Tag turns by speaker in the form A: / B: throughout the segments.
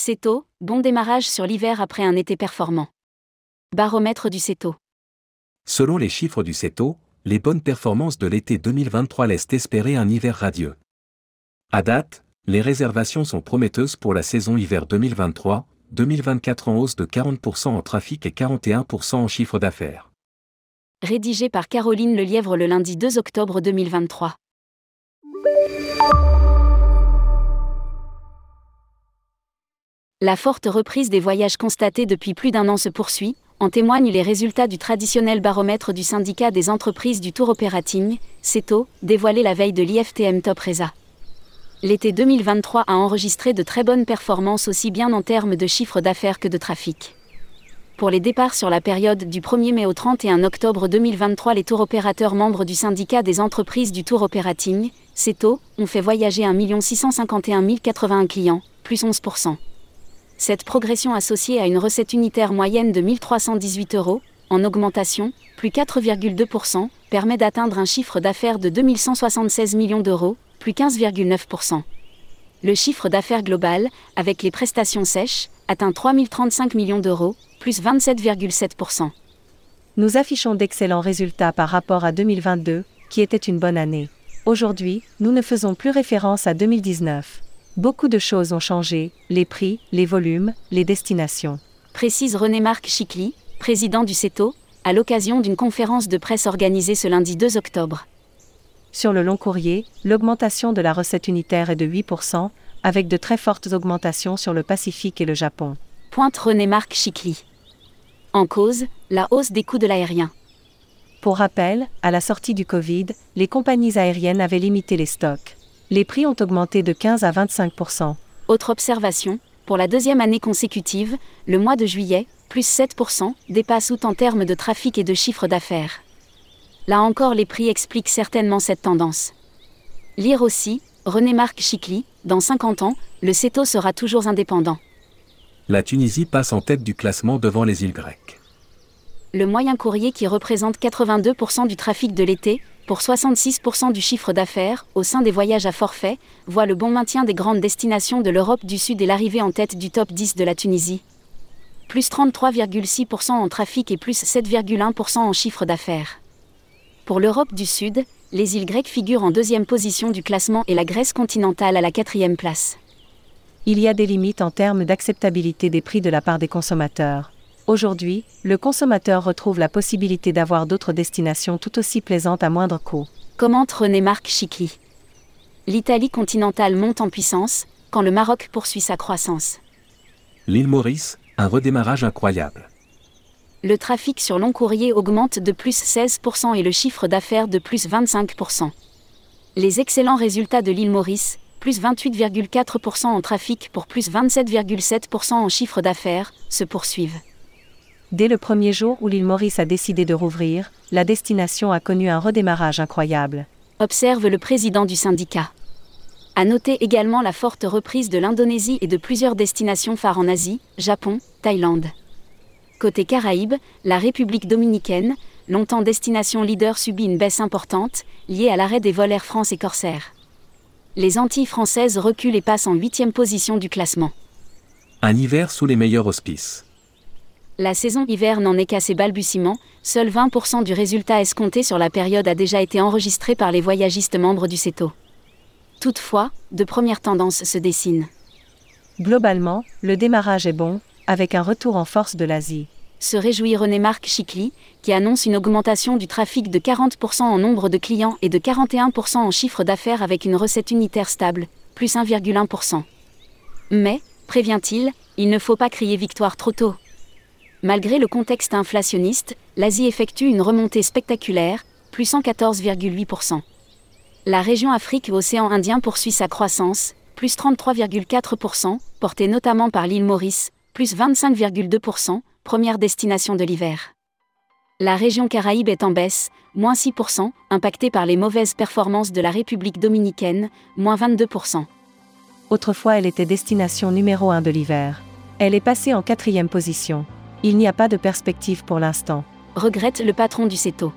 A: CETO, bon démarrage sur l'hiver après un été performant. Baromètre du CETO.
B: Selon les chiffres du CETO, les bonnes performances de l'été 2023 laissent espérer un hiver radieux. À date, les réservations sont prometteuses pour la saison hiver 2023-2024 en hausse de 40% en trafic et 41% en chiffre d'affaires.
A: Rédigé par Caroline Lelièvre le lundi 2 octobre 2023. La forte reprise des voyages constatée depuis plus d'un an se poursuit, en témoignent les résultats du traditionnel baromètre du syndicat des entreprises du tour operating, CETO, dévoilé la veille de l'IFTM Top Reza. L'été 2023 a enregistré de très bonnes performances aussi bien en termes de chiffre d'affaires que de trafic. Pour les départs sur la période du 1er mai au 31 octobre 2023, les tours opérateurs membres du syndicat des entreprises du tour operating, CETO, ont fait voyager 1 651 081 clients, plus 11%. Cette progression associée à une recette unitaire moyenne de 1318 euros, en augmentation, plus 4,2%, permet d'atteindre un chiffre d'affaires de 2176 millions d'euros, plus 15,9%. Le chiffre d'affaires global, avec les prestations sèches, atteint 3035 millions d'euros, plus 27,7%.
C: Nous affichons d'excellents résultats par rapport à 2022, qui était une bonne année. Aujourd'hui, nous ne faisons plus référence à 2019. Beaucoup de choses ont changé, les prix, les volumes, les destinations.
A: Précise René-Marc Chicly, président du CETO, à l'occasion d'une conférence de presse organisée ce lundi 2 octobre.
C: Sur le long courrier, l'augmentation de la recette unitaire est de 8%, avec de très fortes augmentations sur le Pacifique et le Japon.
A: Pointe René-Marc Chicly. En cause, la hausse des coûts de l'aérien.
C: Pour rappel, à la sortie du Covid, les compagnies aériennes avaient limité les stocks les prix ont augmenté de 15 à 25%
A: Autre observation, pour la deuxième année consécutive, le mois de juillet, plus 7% dépasse août en termes de trafic et de chiffre d'affaires. Là encore, les prix expliquent certainement cette tendance. Lire aussi, René-Marc Chicly, dans 50 ans, le CETO sera toujours indépendant.
B: La Tunisie passe en tête du classement devant les îles grecques.
A: Le moyen courrier qui représente 82% du trafic de l'été, pour 66% du chiffre d'affaires, au sein des voyages à forfait, voit le bon maintien des grandes destinations de l'Europe du Sud et l'arrivée en tête du top 10 de la Tunisie. Plus 33,6% en trafic et plus 7,1% en chiffre d'affaires. Pour l'Europe du Sud, les îles grecques figurent en deuxième position du classement et la Grèce continentale à la quatrième place.
C: Il y a des limites en termes d'acceptabilité des prix de la part des consommateurs. Aujourd'hui, le consommateur retrouve la possibilité d'avoir d'autres destinations tout aussi plaisantes à moindre coût.
A: Commente René-Marc Chicli. L'Italie continentale monte en puissance, quand le Maroc poursuit sa croissance.
B: L'île Maurice, un redémarrage incroyable.
A: Le trafic sur long courrier augmente de plus 16% et le chiffre d'affaires de plus 25%. Les excellents résultats de l'île Maurice, plus 28,4% en trafic pour plus 27,7% en chiffre d'affaires, se poursuivent.
C: Dès le premier jour où l'île Maurice a décidé de rouvrir, la destination a connu un redémarrage incroyable.
A: Observe le président du syndicat. À noter également la forte reprise de l'Indonésie et de plusieurs destinations phares en Asie, Japon, Thaïlande. Côté Caraïbes, la République dominicaine, longtemps destination leader, subit une baisse importante, liée à l'arrêt des vols Air France et Corsair. Les Antilles françaises reculent et passent en huitième position du classement.
B: Un hiver sous les meilleurs auspices.
A: La saison hiver n'en est qu'à ses balbutiements, seul 20% du résultat escompté sur la période a déjà été enregistré par les voyagistes membres du CETO. Toutefois, de premières tendances se dessinent.
C: Globalement, le démarrage est bon, avec un retour en force de l'Asie.
A: Se réjouit René-Marc Chicly, qui annonce une augmentation du trafic de 40% en nombre de clients et de 41% en chiffre d'affaires avec une recette unitaire stable, plus 1,1%. Mais, prévient-il, il ne faut pas crier victoire trop tôt. Malgré le contexte inflationniste, l'Asie effectue une remontée spectaculaire, plus 114,8%. La région Afrique-Océan Indien poursuit sa croissance, plus 33,4%, portée notamment par l'île Maurice, plus 25,2%, première destination de l'hiver. La région Caraïbe est en baisse, moins 6%, impactée par les mauvaises performances de la République dominicaine, moins 22%.
C: Autrefois elle était destination numéro 1 de l'hiver. Elle est passée en quatrième position. Il n'y a pas de perspective pour l'instant.
A: Regrette le patron du CETO.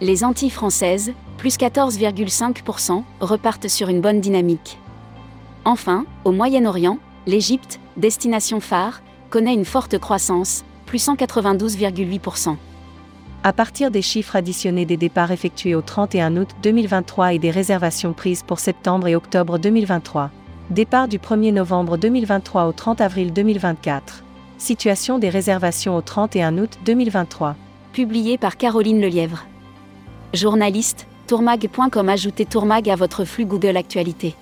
A: Les Antilles françaises, plus 14,5%, repartent sur une bonne dynamique. Enfin, au Moyen-Orient, L'Égypte, destination phare, connaît une forte croissance, plus 192,8%.
C: À partir des chiffres additionnés des départs effectués au 31 août 2023 et des réservations prises pour septembre et octobre 2023. Départ du 1er novembre 2023 au 30 avril 2024. Situation des réservations au 31 août 2023.
A: Publié par Caroline Lelièvre. Journaliste, tourmag.com Ajoutez Tourmag à votre flux Google Actualité.